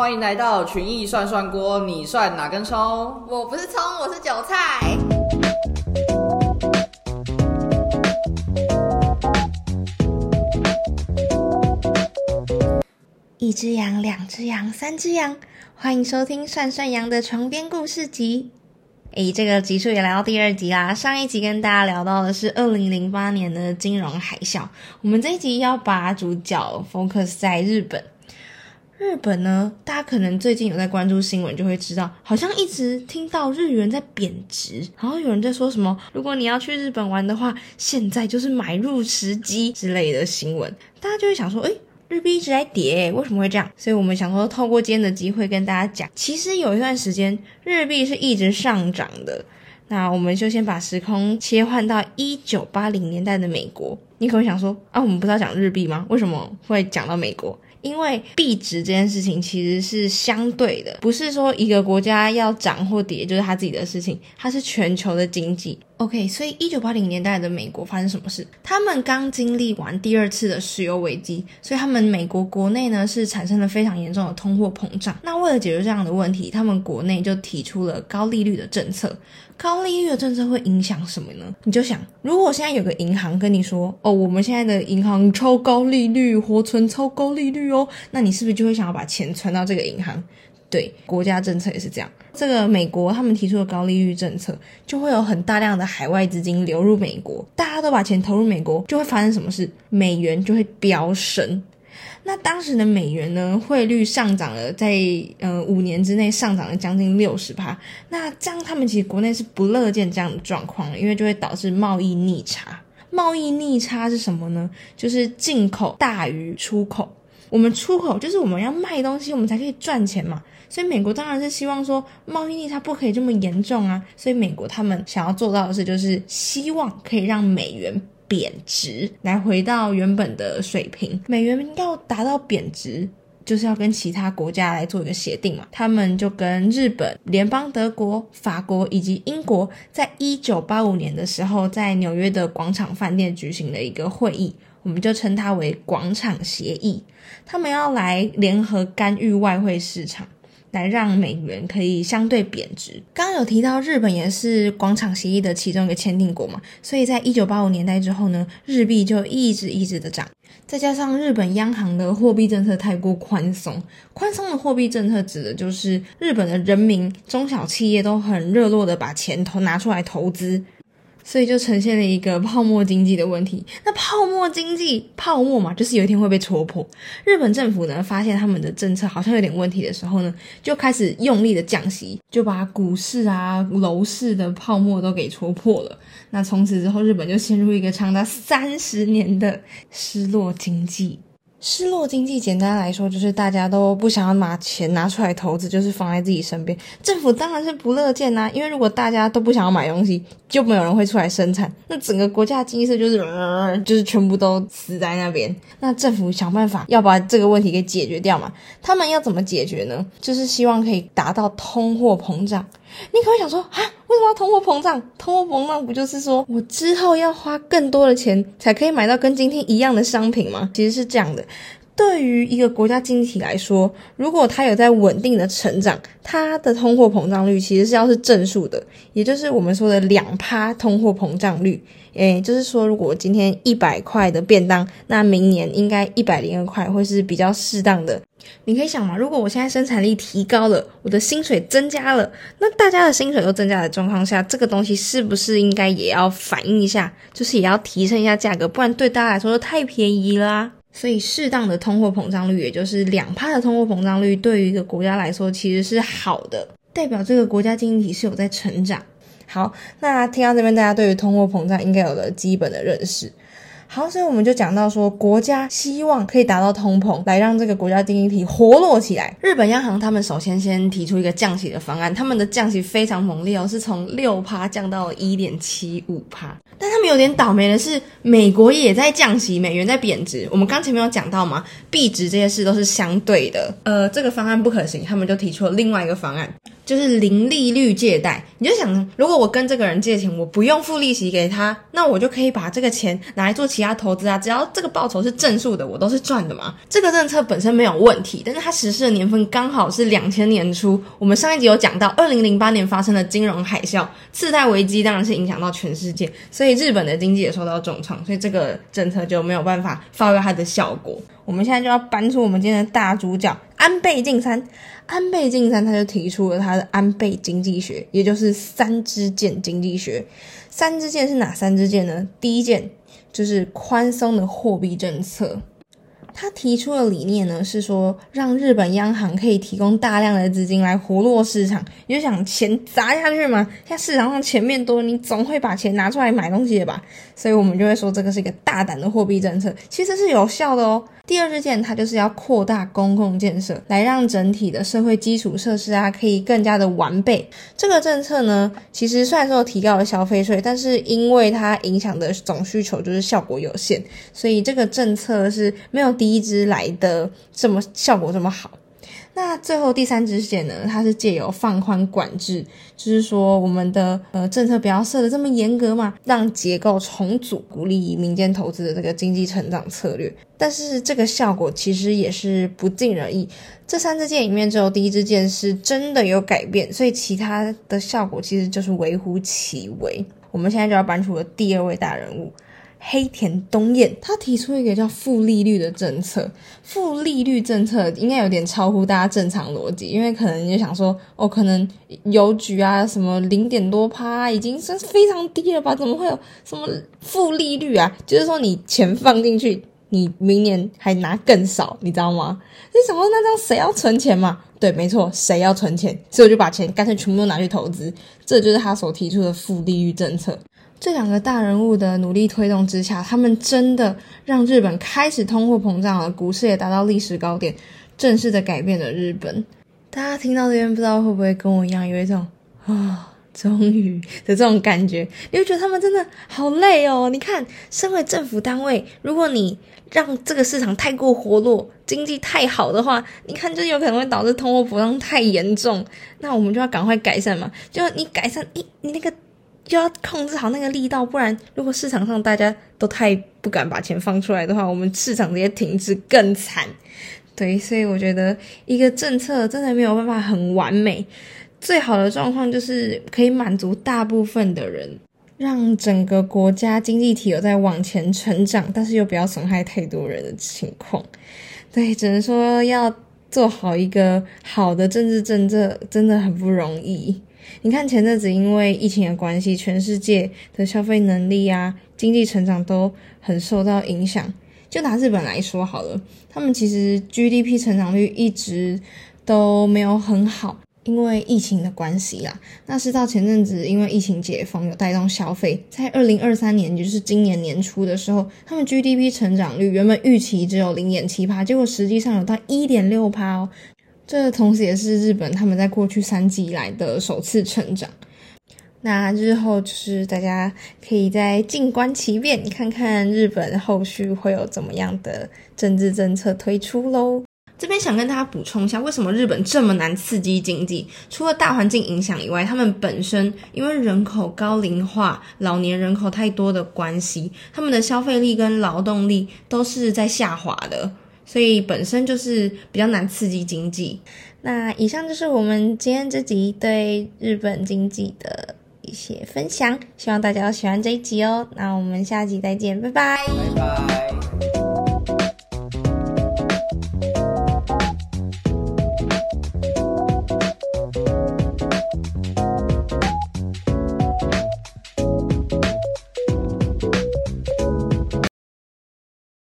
欢迎来到群艺涮涮锅，你涮哪根葱？我不是葱，我是韭菜。一只羊，两只羊，三只羊，欢迎收听涮涮羊的床边故事集。诶，这个集数也来到第二集啦。上一集跟大家聊到的是二零零八年的金融海啸，我们这一集要把主角 focus 在日本。日本呢，大家可能最近有在关注新闻，就会知道，好像一直听到日元在贬值，然后有人在说什么，如果你要去日本玩的话，现在就是买入时机之类的新闻，大家就会想说，诶，日币一直在跌，为什么会这样？所以我们想说，透过今天的机会跟大家讲，其实有一段时间日币是一直上涨的。那我们就先把时空切换到一九八零年代的美国，你可能想说，啊，我们不是要讲日币吗？为什么会讲到美国？因为币值这件事情其实是相对的，不是说一个国家要涨或跌就是它自己的事情，它是全球的经济。OK，所以一九八零年代的美国发生什么事？他们刚经历完第二次的石油危机，所以他们美国国内呢是产生了非常严重的通货膨胀。那为了解决这样的问题，他们国内就提出了高利率的政策。高利率的政策会影响什么呢？你就想，如果现在有个银行跟你说，哦，我们现在的银行超高利率，活存超高利率哦，那你是不是就会想要把钱存到这个银行？对，国家政策也是这样。这个美国他们提出的高利率政策，就会有很大量的海外资金流入美国，大家都把钱投入美国，就会发生什么事？美元就会飙升。那当时的美元呢，汇率上涨了，在呃五年之内上涨了将近六十趴。那这样他们其实国内是不乐见这样的状况，因为就会导致贸易逆差。贸易逆差是什么呢？就是进口大于出口。我们出口就是我们要卖东西，我们才可以赚钱嘛。所以美国当然是希望说贸易逆差不可以这么严重啊。所以美国他们想要做到的事，就是希望可以让美元。贬值来回到原本的水平，美元要达到贬值，就是要跟其他国家来做一个协定嘛。他们就跟日本、联邦德国、法国以及英国，在一九八五年的时候，在纽约的广场饭店举行了一个会议，我们就称它为广场协议。他们要来联合干预外汇市场。来让美元可以相对贬值。刚有提到日本也是广场协议的其中一个签订国嘛，所以在一九八五年代之后呢，日币就一直一直的涨。再加上日本央行的货币政策太过宽松，宽松的货币政策指的就是日本的人民、中小企业都很热络的把钱投拿出来投资。所以就呈现了一个泡沫经济的问题。那泡沫经济泡沫嘛，就是有一天会被戳破。日本政府呢，发现他们的政策好像有点问题的时候呢，就开始用力的降息，就把股市啊、楼市的泡沫都给戳破了。那从此之后，日本就陷入一个长达三十年的失落经济。失落经济，简单来说就是大家都不想要把钱拿出来投资，就是放在自己身边。政府当然是不乐见呐，因为如果大家都不想要买东西，就没有人会出来生产，那整个国家经济就是就是全部都死在那边。那政府想办法要把这个问题给解决掉嘛？他们要怎么解决呢？就是希望可以达到通货膨胀。你可能会想说啊，为什么要通货膨胀？通货膨胀不就是说我之后要花更多的钱才可以买到跟今天一样的商品吗？其实是这样的。对于一个国家经济体来说，如果它有在稳定的成长，它的通货膨胀率其实是要是正数的，也就是我们说的两趴通货膨胀率。诶，就是说，如果今天一百块的便当，那明年应该一百零二块会是比较适当的。你可以想嘛，如果我现在生产力提高了，我的薪水增加了，那大家的薪水都增加的状况下，这个东西是不是应该也要反映一下，就是也要提升一下价格，不然对大家来说太便宜啦。所以，适当的通货膨胀率，也就是两趴的通货膨胀率，对于一个国家来说其实是好的，代表这个国家经济体是有在成长。好，那听到这边，大家对于通货膨胀应该有了基本的认识。好，所以我们就讲到说，国家希望可以达到通膨，来让这个国家经济体活络起来。日本央行他们首先先提出一个降息的方案，他们的降息非常猛烈哦，是从六趴降到一点七五趴。他们有点倒霉的是，美国也在降息，美元在贬值。我们刚前面有讲到嘛，币值这些事都是相对的。呃，这个方案不可行，他们就提出了另外一个方案。就是零利率借贷。你就想，如果我跟这个人借钱，我不用付利息给他，那我就可以把这个钱拿来做其他投资啊。只要这个报酬是正数的，我都是赚的嘛。这个政策本身没有问题，但是它实施的年份刚好是两千年初。我们上一集有讲到，二零零八年发生的金融海啸、次贷危机，当然是影响到全世界，所以日本的经济也受到重创，所以这个政策就没有办法发挥它的效果。我们现在就要搬出我们今天的大主角安倍晋三。安倍晋三他就提出了他的安倍经济学，也就是三支箭经济学。三支箭是哪三支箭呢？第一件就是宽松的货币政策。他提出的理念呢，是说让日本央行可以提供大量的资金来活络市场。你就想钱砸下去嘛，现在市场上钱面多，你总会把钱拿出来买东西的吧？所以我们就会说这个是一个大胆的货币政策，其实是有效的哦。第二支箭，它就是要扩大公共建设，来让整体的社会基础设施啊可以更加的完备。这个政策呢，其实虽然说提高了消费税，但是因为它影响的总需求就是效果有限，所以这个政策是没有第一支来的这么效果这么好。那最后第三支线呢？它是借由放宽管制，就是说我们的呃政策不要设的这么严格嘛，让结构重组，鼓励民间投资的这个经济成长策略。但是这个效果其实也是不尽人意。这三支箭里面，只有第一支箭是真的有改变，所以其他的效果其实就是微乎其微。我们现在就要搬出了第二位大人物。黑田东彦他提出一个叫负利率的政策，负利率政策应该有点超乎大家正常逻辑，因为可能你就想说，哦，可能邮局啊什么零点多趴已经算是非常低了吧？怎么会有什么负利率啊？就是说你钱放进去，你明年还拿更少，你知道吗？你想说那这样谁要存钱嘛？对，没错，谁要存钱？所以我就把钱干脆全部都拿去投资，这就是他所提出的负利率政策。这两个大人物的努力推动之下，他们真的让日本开始通货膨胀了，股市也达到历史高点，正式的改变了日本。大家听到这边，不知道会不会跟我一样有一种啊，终于的这种感觉？你会觉得他们真的好累哦。你看，身为政府单位，如果你让这个市场太过活络，经济太好的话，你看就有可能会导致通货膨胀太严重。那我们就要赶快改善嘛，就你改善，你你那个。就要控制好那个力道，不然如果市场上大家都太不敢把钱放出来的话，我们市场直接停滞更惨。对，所以我觉得一个政策真的没有办法很完美，最好的状况就是可以满足大部分的人，让整个国家经济体有在往前成长，但是又不要损害太多人的情况。对，只能说要做好一个好的政治政策，真的很不容易。你看前阵子因为疫情的关系，全世界的消费能力啊、经济成长都很受到影响。就拿日本来说好了，他们其实 GDP 成长率一直都没有很好，因为疫情的关系啦。那是到前阵子因为疫情解封有带动消费，在二零二三年，就是今年年初的时候，他们 GDP 成长率原本预期只有零点七趴，结果实际上有到一点六趴哦。这同时也是日本他们在过去三季以来的首次成长。那日后就是大家可以再静观其变，看看日本后续会有怎么样的政治政策推出喽。这边想跟大家补充一下，为什么日本这么难刺激经济？除了大环境影响以外，他们本身因为人口高龄化、老年人口太多的关系，他们的消费力跟劳动力都是在下滑的。所以本身就是比较难刺激经济。那以上就是我们今天这集对日本经济的一些分享，希望大家都喜欢这一集哦。那我们下集再见，拜拜。拜拜。